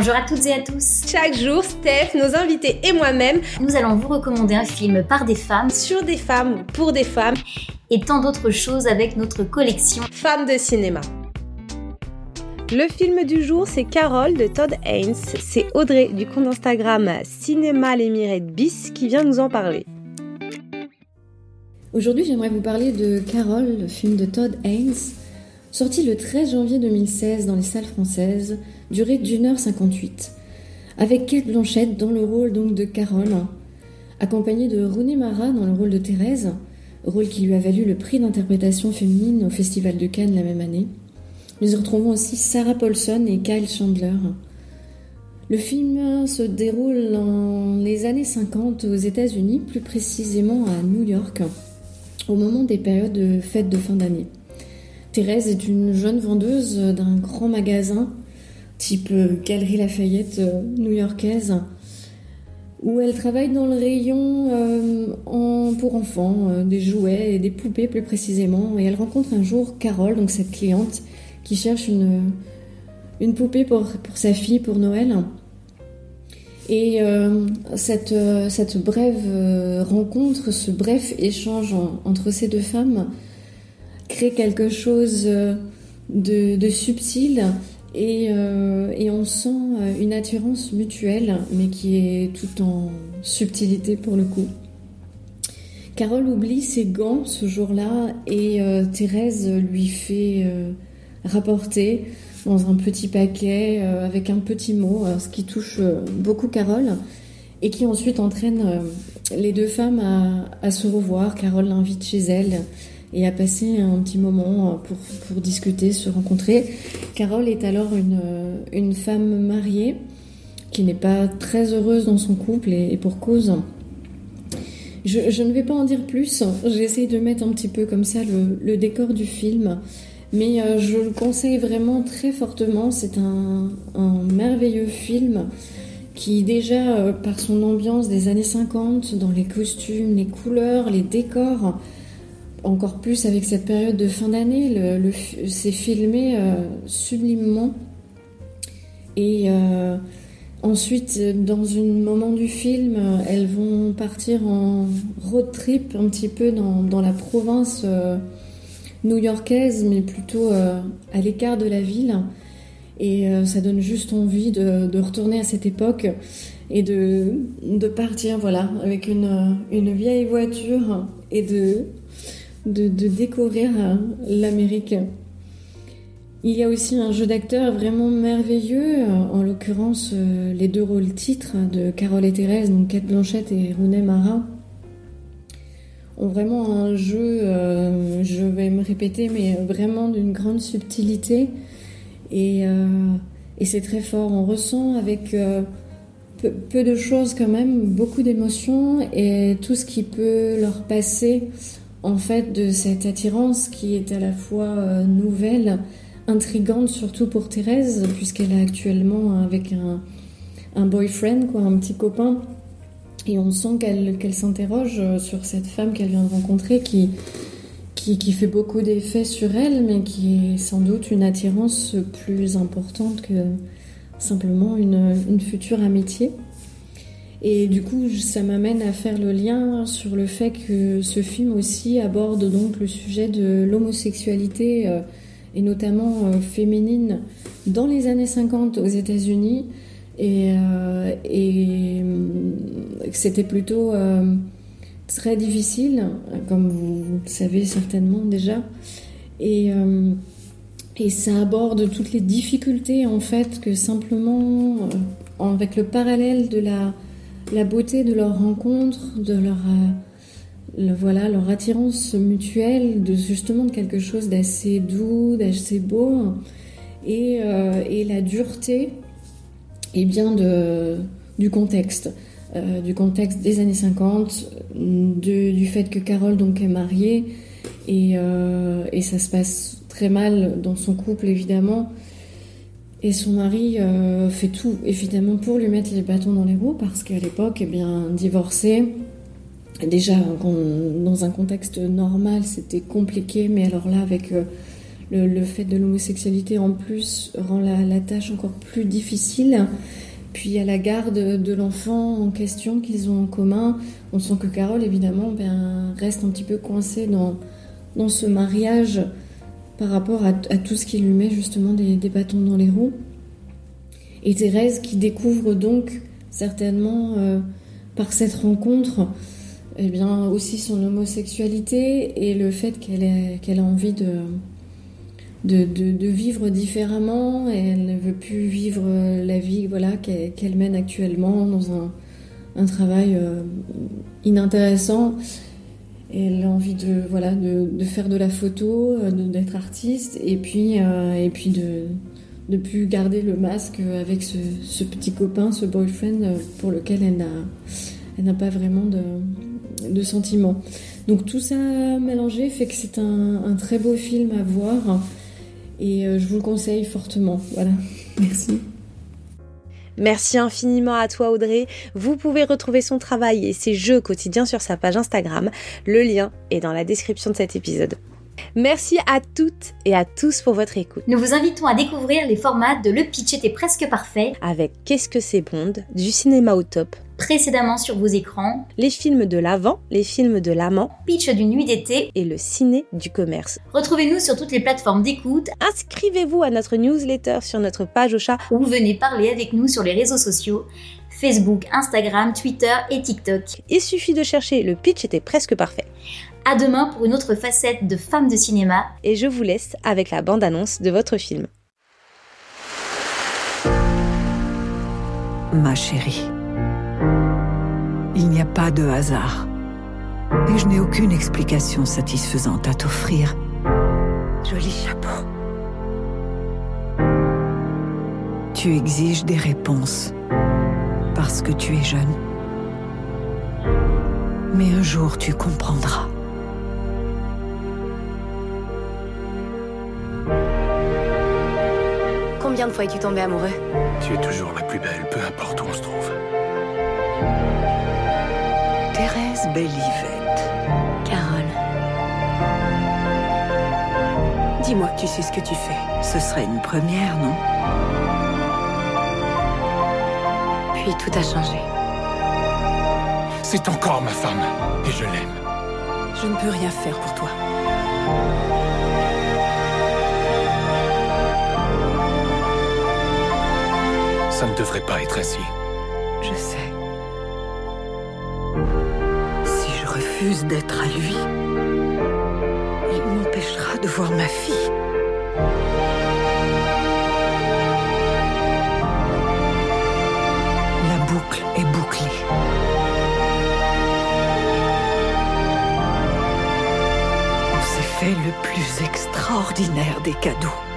Bonjour à toutes et à tous. Chaque jour, Steph, nos invités et moi-même, nous allons vous recommander un film par des femmes, sur des femmes pour des femmes, et tant d'autres choses avec notre collection Femmes de cinéma. Le film du jour, c'est Carole de Todd Haynes. C'est Audrey du compte Instagram Cinéma l'Émirate Bis qui vient nous en parler. Aujourd'hui, j'aimerais vous parler de Carole, le film de Todd Haynes, sorti le 13 janvier 2016 dans les salles françaises, durée d'une heure 58, avec Kate Blanchette dans le rôle donc de Carole, accompagnée de Rooney Mara dans le rôle de Thérèse, rôle qui lui a valu le prix d'interprétation féminine au Festival de Cannes la même année. Nous y retrouvons aussi Sarah Paulson et Kyle Chandler. Le film se déroule dans les années 50 aux États-Unis, plus précisément à New York, au moment des périodes de fêtes de fin d'année. Thérèse est une jeune vendeuse d'un grand magasin, type Galerie Lafayette euh, new-yorkaise, où elle travaille dans le rayon euh, pour enfants, euh, des jouets et des poupées plus précisément. Et elle rencontre un jour Carole, donc cette cliente, qui cherche une, poupée pour, sa fille pour Noël. Et euh, cette, brève euh, rencontre, ce bref échange entre ces deux femmes quelque chose euh, de, subtil et, et, on sent une attirance mutuelle, mais qui est tout en subtilité pour le coup. Carole oublie ses gants ce jour-là et Thérèse lui fait rapporté dans un petit paquet euh, avec un petit mot, euh, ce qui touche euh, beaucoup Carole et qui ensuite entraîne les deux femmes à, se revoir. Carole l'invite chez elle et à passer un petit moment pour, pour, discuter, se rencontrer. Carole est alors une, une femme mariée qui n'est pas très heureuse dans son couple et, pour cause. Je, ne vais pas en dire plus, j'essaye de mettre un petit peu comme ça le, le décor du film. Mais euh, je le conseille vraiment très fortement. C'est un, merveilleux film qui déjà euh, par son ambiance des années 50, dans les costumes, les couleurs, les décors, encore plus avec cette période de fin d'année, c'est filmé euh, sublimement. Et ensuite, dans un moment du film, elles vont partir en road trip un petit peu dans, la province new-yorkaise, mais plutôt euh, à l'écart de la ville. Et euh, ça donne juste envie de, retourner à cette époque et de, de partir, voilà, avec une, une, vieille voiture et de, de, découvrir euh, l'Amérique. Il y a aussi un jeu d'acteurs vraiment merveilleux, en l'occurrence les deux rôles titres de Carole et Thérèse, donc Kate Blanchette et Rooney Mara, ont vraiment un jeu, euh, je vais me répéter, mais vraiment d'une grande subtilité. Et, euh, c'est très fort. On ressent avec euh, peu, de choses quand même, beaucoup d'émotions et tout ce qui peut leur passer en fait de cette attirance qui est à la fois nouvelle, intrigante surtout pour Thérèse, puisqu'elle est actuellement avec un, un boyfriend, quoi, un petit copain et on sent qu'elle s'interroge euh, sur cette femme qu'elle vient de rencontrer qui, qui, fait beaucoup d'effets sur elle, mais qui est sans doute une attirance plus importante que simplement une, une future amitié. Et du coup, ça m'amène à faire le lien sur le fait que ce film aussi aborde donc le sujet de l'homosexualité, euh, et notamment euh, féminine, dans les années 50 aux États-Unis, et, euh, et c'était plutôt euh, très difficile, comme vous le savez certainement déjà. Et, euh, et ça aborde toutes les difficultés en fait que simplement, avec le parallèle de la, la beauté de leur rencontre, de leur, voilà, leur attirance mutuelle, de justement de quelque chose d'assez doux, d'assez beau, et, et la dureté et bien du contexte. Euh, du contexte des années 50, de, du fait que Carole donc est mariée euh, et, ça se passe très mal dans son couple évidemment. Et son mari euh, fait tout évidemment pour lui mettre les bâtons dans les roues parce qu'à l'époque, eh bien, divorcé, déjà dans un contexte normal, c'était compliqué, mais alors là avec le, fait de l'homosexualité en plus rend la, tâche encore plus difficile. Puis à la garde de l'enfant en question qu'ils ont en commun, on sent que Carole évidemment ben, reste un petit peu coincée dans, dans ce mariage par rapport à, tout ce qui lui met justement des, bâtons dans les roues. Et Thérèse qui découvre donc certainement euh, par cette rencontre eh bien, aussi son homosexualité et le fait qu'elle a envie de, vivre différemment et elle ne veut plus vivre la vie voilà, qu'elle mène actuellement dans un, un travail euh, inintéressant. Elle a envie de, voilà, de, faire de la photo, euh, d'être artiste et puis, euh, et puis de ne plus garder le masque avec ce, petit copain, ce boyfriend pour lequel elle n'a, elle n'a pas vraiment de, de sentiments. Donc tout ça mélangé fait que c'est un, un très beau film à voir et je vous le conseille fortement. Voilà, merci. Merci infiniment à toi Audrey. Vous pouvez retrouver son travail et ses jeux quotidiens sur sa page Instagram. Le lien est dans la description de cet épisode. Merci à toutes et à tous pour votre écoute. Nous vous invitons à découvrir les formats de Le Pitch était presque parfait avec Qu'est-ce que c'est Bond, du cinéma au top, précédemment sur vos écrans, les films de l'avant, les films de l'amant, Pitch d'une nuit d'été et le ciné du commerce. Retrouvez-nous sur toutes les plateformes d'écoute. Inscrivez-vous à notre newsletter sur notre page au chat ou venez parler avec nous sur les réseaux sociaux. Facebook, Instagram, Twitter et TikTok. Il suffit de chercher le pitch était presque parfait. À demain pour une autre facette de Femmes de cinéma. Et je vous laisse avec la bande-annonce de votre film. Ma chérie, pas de hasard. Et je n'ai aucune explication satisfaisante à t'offrir. Joli chapeau. Tu exiges des réponses parce que tu es jeune. Mais un jour tu comprendras. Combien de fois es-tu tombé amoureux? Tu es toujours la plus belle, peu importe où on se trouve. Thérèse Bellivette. Carole. Dis-moi que tu sais ce que tu fais? Ce serait une première, non? Puis tout a changé. C'est encore ma femme, et je l'aime. Je ne peux rien faire pour toi. Ça ne devrait pas être ainsi. Je sais. D'être à lui, il m'empêchera de voir ma fille. La boucle est bouclée. On s'est fait le plus extraordinaire des cadeaux.